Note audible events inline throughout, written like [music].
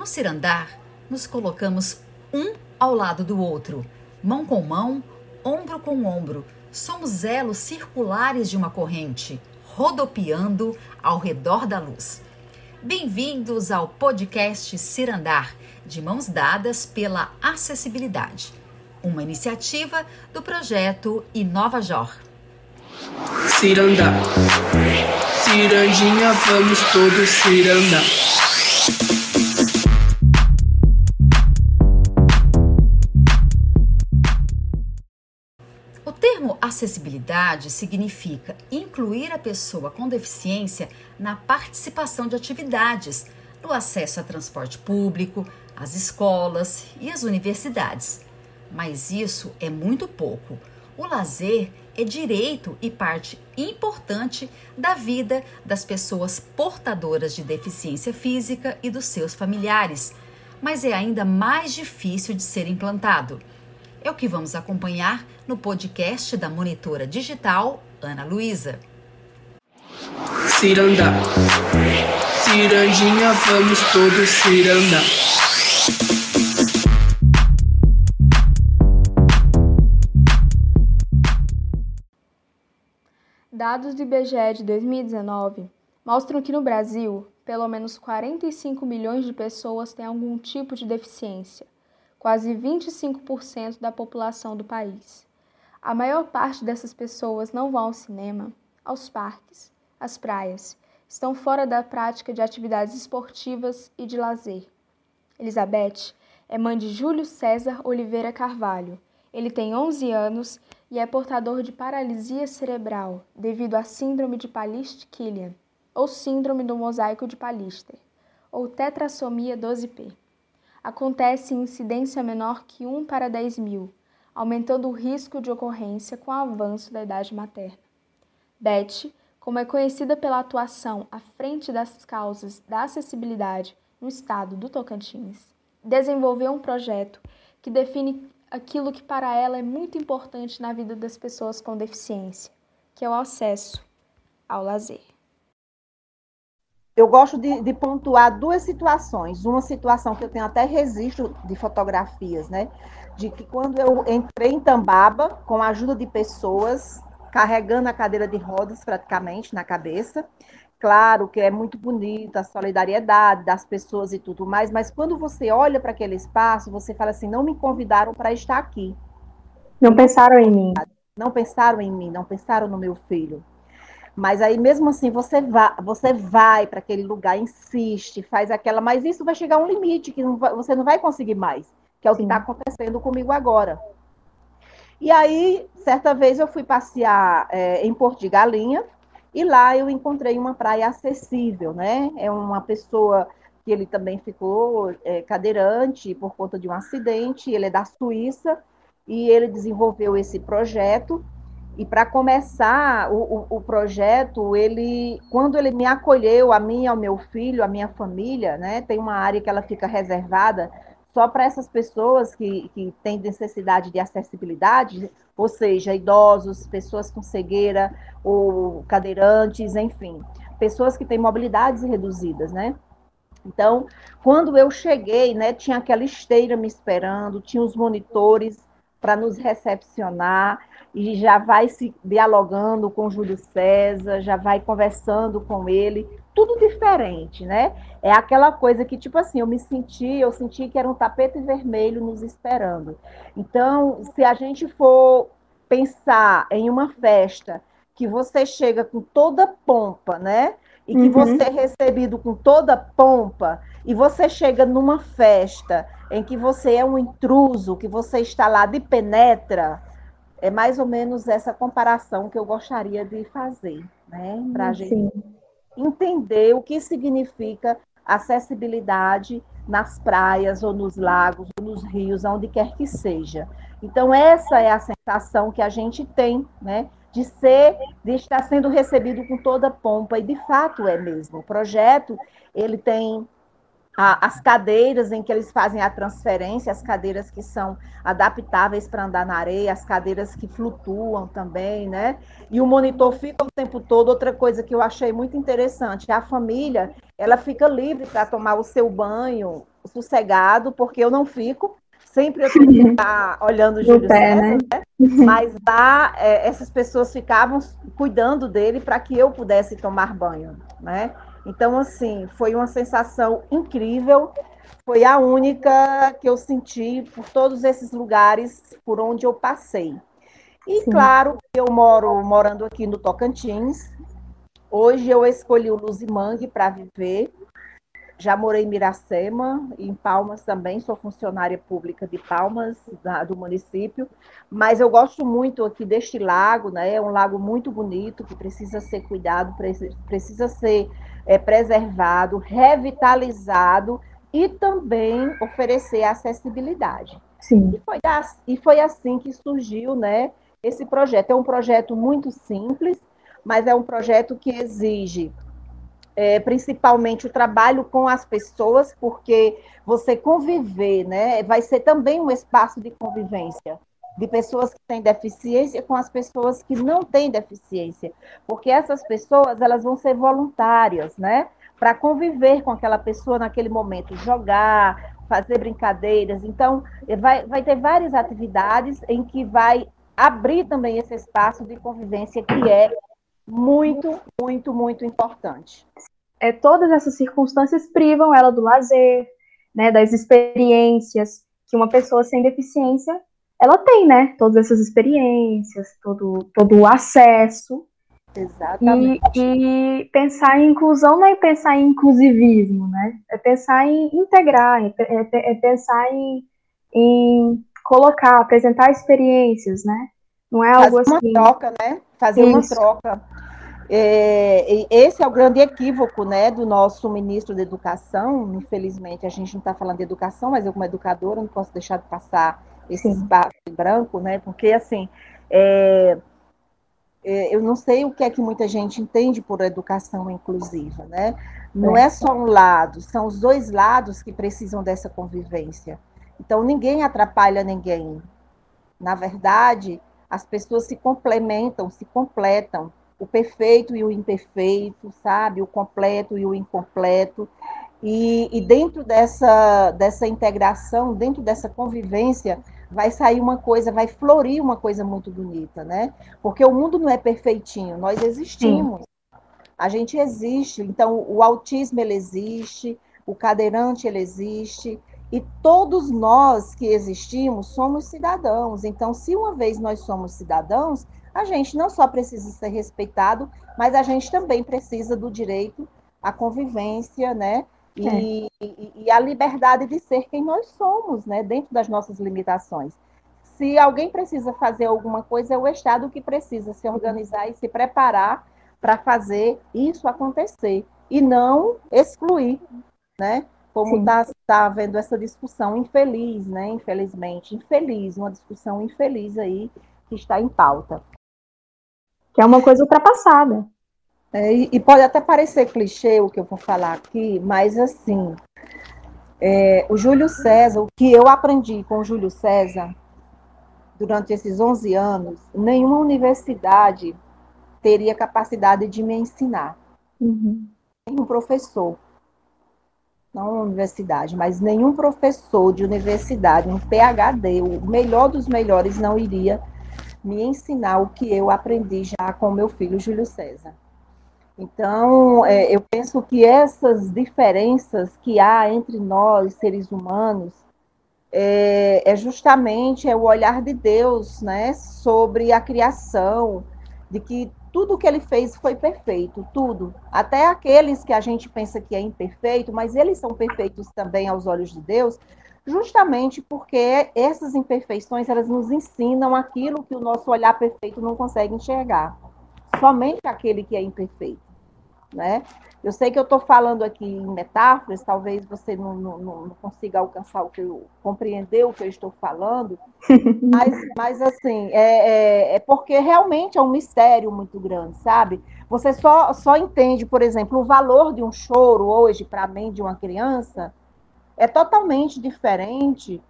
No cirandar, nos colocamos um ao lado do outro, mão com mão, ombro com ombro. Somos elos circulares de uma corrente, rodopiando ao redor da luz. Bem-vindos ao podcast Cirandar, de mãos dadas pela acessibilidade, uma iniciativa do projeto Inova Jor. Cirandar, cirandinha, vamos todos cirandar. Termo acessibilidade significa incluir a pessoa com deficiência na participação de atividades, no acesso a transporte público, às escolas e às universidades. Mas isso é muito pouco. O lazer é direito e parte importante da vida das pessoas portadoras de deficiência física e dos seus familiares, mas é ainda mais difícil de ser implantado. É o que vamos acompanhar no podcast da monitora digital Ana Luísa. Cirandar. Cirandinha, vamos todos cirandar. Dados do IBGE de 2019 mostram que no Brasil, pelo menos 45 milhões de pessoas têm algum tipo de deficiência quase 25% da população do país. A maior parte dessas pessoas não vão ao cinema, aos parques, às praias, estão fora da prática de atividades esportivas e de lazer. Elizabeth é mãe de Júlio César Oliveira Carvalho. Ele tem 11 anos e é portador de paralisia cerebral devido à síndrome de Palist-Killian, ou síndrome do mosaico de Pallister, ou tetrassomia 12P acontece em incidência menor que 1 para 10 mil, aumentando o risco de ocorrência com o avanço da idade materna. Beth, como é conhecida pela atuação à frente das causas da acessibilidade no estado do Tocantins, desenvolveu um projeto que define aquilo que para ela é muito importante na vida das pessoas com deficiência, que é o acesso ao lazer eu gosto de, de, pontuar duas situações. Uma situação que eu tenho até registro de fotografias, né? De que quando eu entrei em Tambaba, com a ajuda de pessoas, carregando a cadeira de rodas praticamente na cabeça, claro que é muito bonita a solidariedade das pessoas e tudo mais, mas quando você olha para aquele espaço, você fala assim: não me convidaram para estar aqui. Não pensaram em mim. Não pensaram em mim, não pensaram no meu filho. Mas aí mesmo assim você vai, você vai para aquele lugar, insiste, faz aquela, mas isso vai chegar a um limite que não vai, você não vai conseguir mais, que é o que está acontecendo comigo agora. E aí, certa vez eu fui passear é, em Porto de Galinha e lá eu encontrei uma praia acessível, né? É uma pessoa que ele também ficou é, cadeirante por conta de um acidente, ele é da Suíça e ele desenvolveu esse projeto e para começar o, o, o, projeto, ele, quando ele me acolheu, a mim, ao meu filho, a minha família, né, tem uma área que ela fica reservada só para essas pessoas que, que têm necessidade de acessibilidade, ou seja, idosos, pessoas com cegueira ou cadeirantes, enfim, pessoas que têm mobilidades reduzidas, né? Então, quando eu cheguei, né, tinha aquela esteira me esperando, tinha os monitores para nos recepcionar e já vai se dialogando com Júlio César, já vai conversando com ele, tudo diferente, né? É aquela coisa que, tipo assim, eu me senti, eu senti que era um tapete vermelho nos esperando. Então, se a gente for pensar em uma festa que você chega com toda pompa, né? E que uhum. você é recebido com toda pompa, e você chega numa festa em que você é um intruso, que você está lá de penetra, é mais ou menos essa comparação que eu gostaria de fazer, né? Para a gente entender o que significa acessibilidade nas praias ou nos lagos ou nos rios, onde quer que seja. Então essa é a sensação que a gente tem, né? De ser, de estar sendo recebido com toda pompa e de fato é mesmo. O projeto ele tem as cadeiras em que eles fazem a transferência, as cadeiras que são adaptáveis para andar na areia, as cadeiras que flutuam também, né? E o monitor fica o tempo todo. Outra coisa que eu achei muito interessante, a família, ela fica livre para tomar o seu banho sossegado, porque eu não fico. Sempre eu tenho que [laughs] olhando o Júlio pé, César, né? né? [laughs] Mas lá, é, essas pessoas ficavam cuidando dele para que eu pudesse tomar banho, né? Então, assim, foi uma sensação incrível. Foi a única que eu senti por todos esses lugares por onde eu passei. E Sim. claro, eu moro morando aqui no Tocantins. Hoje eu escolhi o Luzimangue para viver. Já morei em Miracema, em Palmas também, sou funcionária pública de Palmas, da, do município, mas eu gosto muito aqui deste lago, né? É um lago muito bonito, que precisa ser cuidado, precisa ser é, preservado, revitalizado e também oferecer acessibilidade. Sim. E foi, e foi assim que surgiu, né? Esse projeto é um projeto muito simples, mas é um projeto que exige é, principalmente o trabalho com as pessoas, porque você conviver, né, vai ser também um espaço de convivência de pessoas que têm deficiência com as pessoas que não têm deficiência, porque essas pessoas elas vão ser voluntárias, né, para conviver com aquela pessoa naquele momento, jogar, fazer brincadeiras. Então, vai, vai ter várias atividades em que vai abrir também esse espaço de convivência que é muito, muito, muito importante. É, todas essas circunstâncias privam ela do lazer, né, das experiências que uma pessoa sem deficiência ela tem, né? Todas essas experiências, todo, todo o acesso. Exatamente. E, e, pensar em inclusão não é pensar em inclusivismo, né? É pensar em integrar, é, é, é pensar em, em colocar, apresentar experiências, né? Não é algo Fazer assim. Uma troca, né? Fazer Isso. uma troca. É, esse é o grande equívoco né, do nosso ministro da Educação. Infelizmente, a gente não está falando de educação, mas eu, como educadora, não posso deixar de passar esse Sim. espaço branco, né? Porque, assim, é, é, eu não sei o que é que muita gente entende por educação inclusiva, né? Não é. é só um lado, são os dois lados que precisam dessa convivência. Então, ninguém atrapalha ninguém. Na verdade, as pessoas se complementam, se completam o perfeito e o imperfeito, sabe? O completo e o incompleto. E, e, dentro dessa, dessa integração, dentro dessa convivência, vai sair uma coisa, vai florir uma coisa muito bonita, né? Porque o mundo não é perfeitinho, nós existimos. A gente existe, então o autismo ele existe, o cadeirante ele existe, e todos nós que existimos somos cidadãos. Então, se uma vez nós somos cidadãos, a gente não só precisa ser respeitado, mas a gente também precisa do direito à convivência, né? E, é. e, e, a liberdade de ser quem nós somos, né? Dentro das nossas limitações. Se alguém precisa fazer alguma coisa, é o Estado que precisa se organizar e se preparar para fazer isso acontecer e não excluir, né? Como está tá havendo essa discussão infeliz, né? Infelizmente, infeliz, uma discussão infeliz aí que está em pauta que é uma coisa ultrapassada. É, e, e, pode até parecer clichê o que eu vou falar aqui, mas assim, é, o Júlio César, o que eu aprendi com o Júlio César durante esses 11 anos, nenhuma universidade teria capacidade de me ensinar. Uhum. Nenhum professor, não uma universidade, mas nenhum professor de universidade, um PhD, o melhor dos melhores, não iria me ensinar o que eu aprendi já com meu filho Júlio César. Então, é, eu penso que essas diferenças que há entre nós, seres humanos, é, é, justamente é o olhar de Deus né, sobre a criação, de que tudo que ele fez foi perfeito, tudo. Até aqueles que a gente pensa que é imperfeito, mas eles são perfeitos também aos olhos de Deus, justamente porque essas imperfeições elas nos ensinam aquilo que o nosso olhar perfeito não consegue enxergar. Somente aquele que é imperfeito, né? Eu sei que eu estou falando aqui em metáforas, talvez você não, não, não, consiga alcançar o que eu compreender o que eu estou falando, [laughs] mas, mas assim, é, é, é, porque realmente é um mistério muito grande, sabe? Você só, só entende, por exemplo, o valor de um choro hoje para mim de uma criança é totalmente diferente,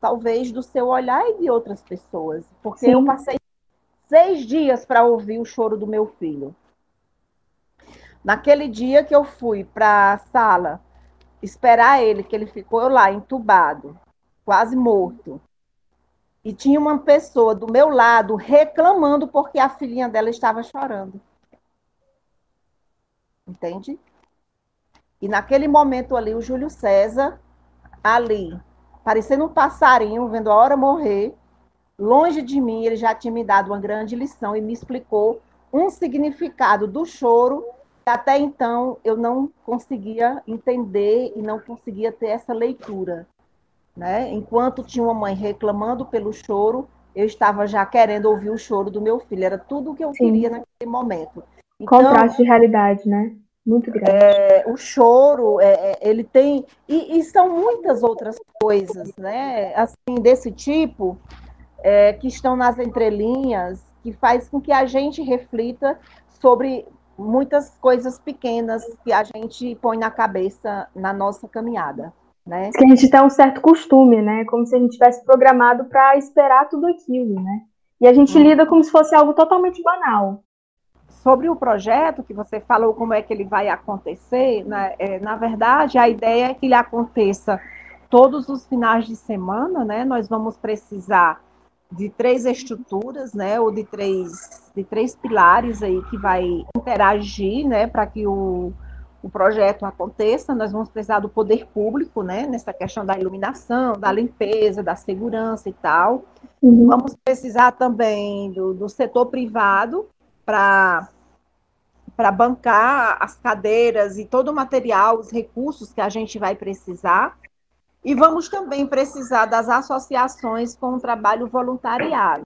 talvez, do seu olhar e de outras pessoas. Porque Sim. eu passei seis dias para ouvir o choro do meu filho. Naquele dia que eu fui para a sala esperar ele, que ele ficou lá entubado, quase morto. E tinha uma pessoa do meu lado reclamando porque a filhinha dela estava chorando. Entende? E naquele momento ali, o Júlio César, ali, parecendo um passarinho, vendo a hora morrer, longe de mim, ele já tinha me dado uma grande lição e me explicou um significado do choro até então eu não conseguia entender e não conseguia ter essa leitura. Né? Enquanto tinha uma mãe reclamando pelo choro, eu estava já querendo ouvir o choro do meu filho. Era tudo o que eu Sim. queria naquele momento. Então, Contraste de realidade, né? Muito grande. É, o choro, é, é, ele tem. E, e, são muitas outras coisas, né? Assim, desse tipo, é, que estão nas entrelinhas, que faz com que a gente reflita sobre muitas coisas pequenas que a gente põe na cabeça na nossa caminhada. Né? Que a gente tem um certo costume, né? Como se a gente tivesse programado para esperar tudo aquilo, né? E a gente hum. lida como se fosse algo totalmente banal. Sobre o projeto que você falou, como é que ele vai acontecer, né? é, na verdade, a ideia é que ele aconteça todos os finais de semana, né? Nós vamos precisar de três estruturas, né, ou de três, de três pilares aí que vai interagir, né, para que o, o projeto aconteça. Nós vamos precisar do poder público, né, nessa questão da iluminação, da limpeza, da segurança e tal. Uhum. Vamos precisar também do, do setor privado para para bancar as cadeiras e todo o material, os recursos que a gente vai precisar. E vamos também precisar das associações com o trabalho voluntariado.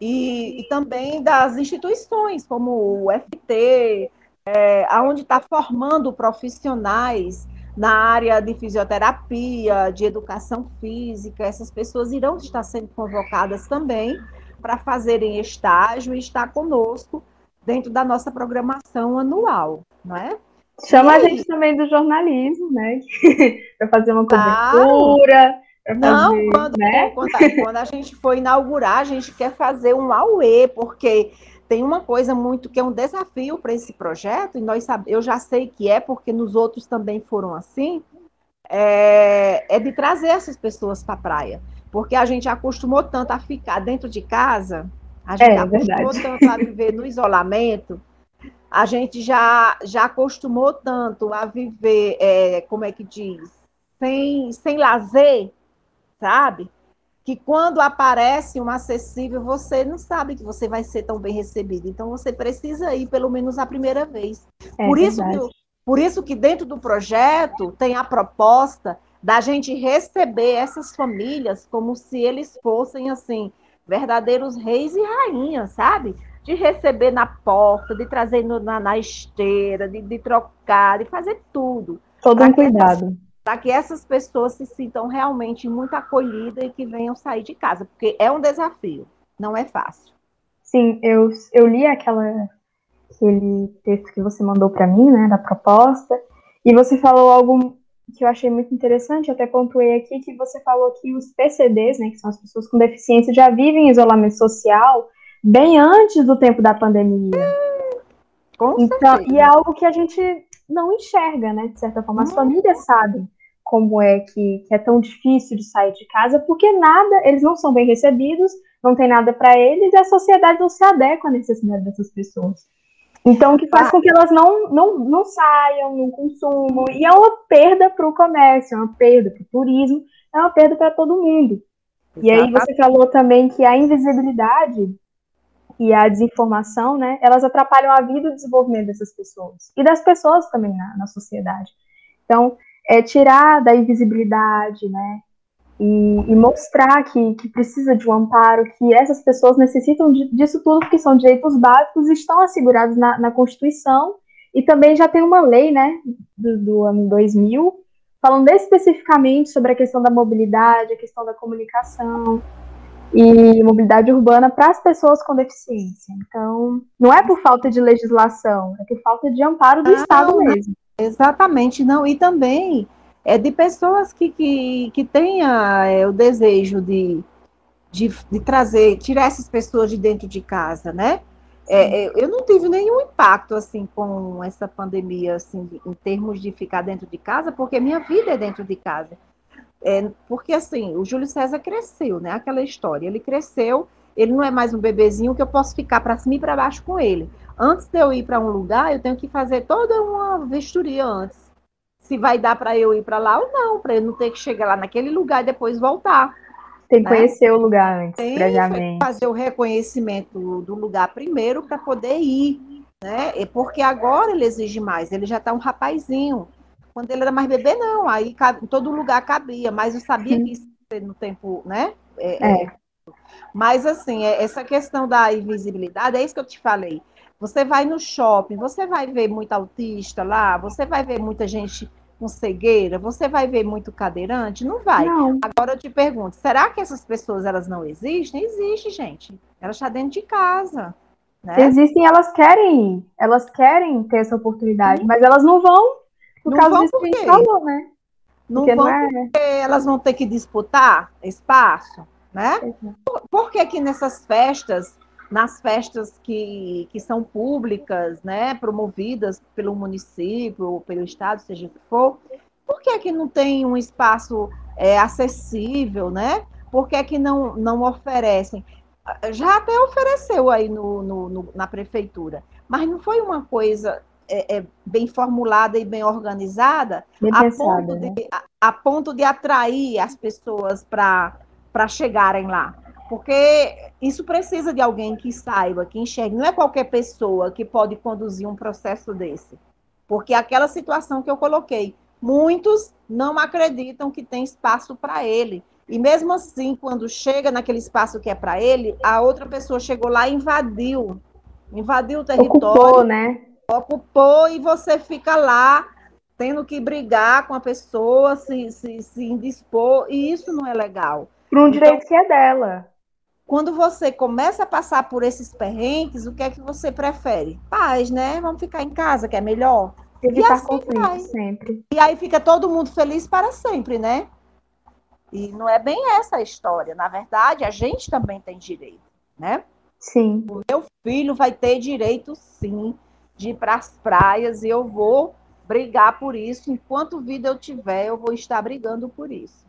E, e também das instituições, como o FT, é, onde está formando profissionais na área de fisioterapia, de educação física. Essas pessoas irão estar sendo convocadas também para fazerem estágio e estar conosco dentro da nossa programação anual, não é? Chama a gente também do jornalismo, né? [laughs] para fazer uma cobertura. Claro. Não, fazer, quando, né? quando, a, quando, a, gente for inaugurar, a gente quer fazer um AUE, porque tem uma coisa muito que é um desafio para esse projeto, e nós sabe, eu já sei que é, porque nos outros também foram assim, é, é de trazer essas pessoas para a praia. Porque a gente acostumou tanto a ficar dentro de casa, a gente é, acostumou verdade. tanto a viver no isolamento, a gente já, já acostumou tanto a viver, é, como é que diz, sem, sem lazer, sabe? Que quando aparece um acessível, você não sabe que você vai ser tão bem recebido. Então, você precisa ir pelo menos a primeira vez. É por, isso que, por isso que dentro do projeto tem a proposta da gente receber essas famílias como se eles fossem, assim, verdadeiros reis e rainhas, sabe? De receber na porta, de trazer no, na, na, esteira, de, de, trocar, de fazer tudo. Todo um cuidado. Para que essas pessoas se sintam realmente muito acolhidas e que venham sair de casa, porque é um desafio, não é fácil. Sim, eu, eu li aquela, aquele texto que você mandou para mim, né, da proposta, e você falou algo que eu achei muito interessante, até pontuei aqui, que você falou que os PCDs, né, que são as pessoas com deficiência, já vivem em isolamento social bem antes do tempo da pandemia. Com então, e é algo que a gente não enxerga, né? De certa forma, as hum. famílias sabem como é que, que, é tão difícil de sair de casa, porque nada, eles não são bem recebidos, não tem nada para eles e a sociedade não se adequa à necessidade dessas pessoas. Então, o que faz ah. com que elas não, não, não saiam, não consumam, e é uma perda para o comércio, é uma perda para o turismo, é uma perda para todo mundo. E aí você falou também que a invisibilidade e a desinformação, né, elas atrapalham a vida e o desenvolvimento dessas pessoas e das pessoas também na, na sociedade. Então, é tirar da invisibilidade, né, e, e, mostrar que, que precisa de um amparo, que essas pessoas necessitam de, disso tudo, porque são direitos básicos e estão assegurados na, na Constituição, e também já tem uma lei, né, do, do ano 2000, falando especificamente sobre a questão da mobilidade, a questão da comunicação, e mobilidade urbana para as pessoas com deficiência. Então, não é por falta de legislação, é por falta de amparo do ah, Estado não, mesmo. Exatamente, não. E também é de pessoas que, que, que tenha é, o desejo de, de, de trazer, tirar essas pessoas de dentro de casa, né? É, é, eu não tive nenhum impacto assim com essa pandemia, assim, em termos de ficar dentro de casa, porque minha vida é dentro de casa. É, porque assim, o Júlio César cresceu, né? Aquela história. Ele cresceu, ele não é mais um bebezinho que eu posso ficar para cima e para baixo com ele. Antes de eu ir para um lugar, eu tenho que fazer toda uma vistoria antes. Se vai dar para eu ir para lá ou não, para eu não ter que chegar lá naquele lugar e depois voltar. Tem que né? conhecer o lugar antes, Tem previamente. fazer o reconhecimento do lugar primeiro para poder ir, né? Porque agora ele exige mais, ele já está um rapazinho. Quando ele era mais bebê, não, aí em todo lugar cabia, mas eu sabia que isso no tempo, né? É, é. é. Mas assim, é, essa questão da invisibilidade, é isso que eu te falei. Você vai no shopping, você vai ver muito autista lá, você vai ver muita gente com cegueira, você vai ver muito cadeirante? Não vai. Não. Agora eu te pergunto, será que essas pessoas elas não existem? Existe, gente. Elas estão dentro de casa. Né? Existem, elas querem, elas querem ter essa oportunidade, mas elas não vão por não causa disso que a gente falou, né? Não porque vão não é... porque elas vão ter que disputar espaço, né? Por, por que que nessas festas nas festas que, que são públicas, né, promovidas pelo município, pelo estado, seja o que for, por que, que não tem um espaço é, acessível, né? Por que, que não, não oferecem? Já até ofereceu aí no, no, no na prefeitura, mas não foi uma coisa é, é, bem formulada e bem organizada bem a, pensada, ponto de, né? a, a ponto de atrair as pessoas para chegarem lá. Porque isso precisa de alguém que saiba, que enxergue. Não é qualquer pessoa que pode conduzir um processo desse. Porque aquela situação que eu coloquei, muitos não acreditam que tem espaço para ele. E mesmo assim, quando chega naquele espaço que é para ele, a outra pessoa chegou lá e invadiu. Invadiu o território. Ocupou, né? Ocupou e você fica lá tendo que brigar com a pessoa, se, se, se indispor, e isso não é legal. Para um então, direito que é dela. Quando você começa a passar por esses perrengues, o que é que você prefere? Paz, né? Vamos ficar em casa, que é melhor. Evitar assim conflito vai. sempre. E aí fica todo mundo feliz para sempre, né? E não é bem essa a história. Na verdade, a gente também tem direito, né? Sim. O meu filho vai ter direito, sim, de ir para as praias e eu vou brigar por isso. Enquanto vida eu tiver, eu vou estar brigando por isso.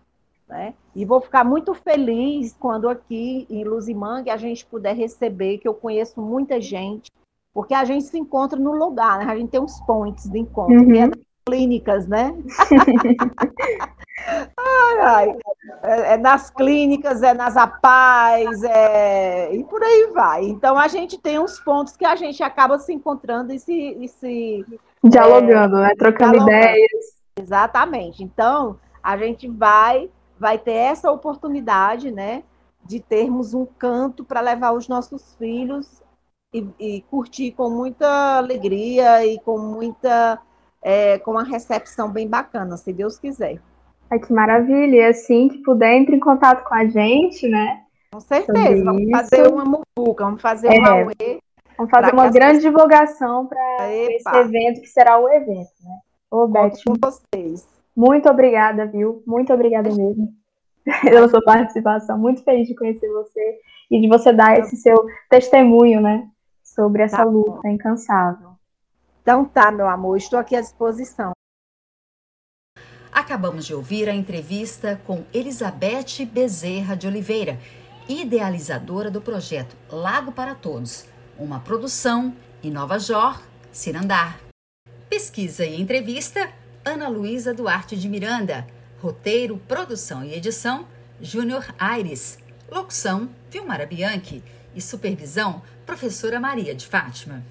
Né? E vou ficar muito feliz quando aqui em Luzimangue a gente puder receber, que eu conheço muita gente, porque a gente se encontra no lugar, né? A gente tem uns pontos de encontro, uhum. que é das clínicas, né? [laughs] ai, ai. É, é, nas clínicas, é nas APAES, é... e por aí vai. Então a gente tem uns pontos que a gente acaba se encontrando e se. E se dialogando, é, né? Trocando dialogando. ideias. Exatamente. Então, a gente vai vai ter essa oportunidade, né, de termos um canto para levar os nossos filhos e, e, curtir com muita alegria e com muita, é, com uma recepção bem bacana, se Deus quiser. Ai, que maravilha! E assim que puder, entre em contato com a gente, né? Com certeza, vamos fazer uma muvuca, vamos fazer é. uma UE. Vamos fazer uma grande pessoas... divulgação para esse evento, que será o evento, né? Ô, Beth, com vocês. Muito obrigada, viu? Muito obrigada mesmo [laughs] pela sua participação. Muito feliz de conhecer você e de você dar esse seu testemunho, né? Sobre essa tá luta incansável. Então tá, meu amor, estou aqui à disposição. Acabamos de ouvir a entrevista com Elizabeth Bezerra de Oliveira, idealizadora do projeto Lago para Todos, uma produção Inova Jor, Cirandar. Pesquisa e entrevista Ana Luísa Duarte de Miranda. Roteiro, produção e edição, Júnior Aires. Locução, Vilmara Bianchi. E supervisão, professora Maria de Fátima.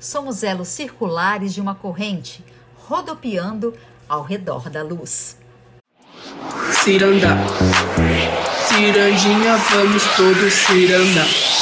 Somos elos circulares de uma corrente, rodopiando ao redor da luz. Ciranda, cirandinha, vamos todos cirandar.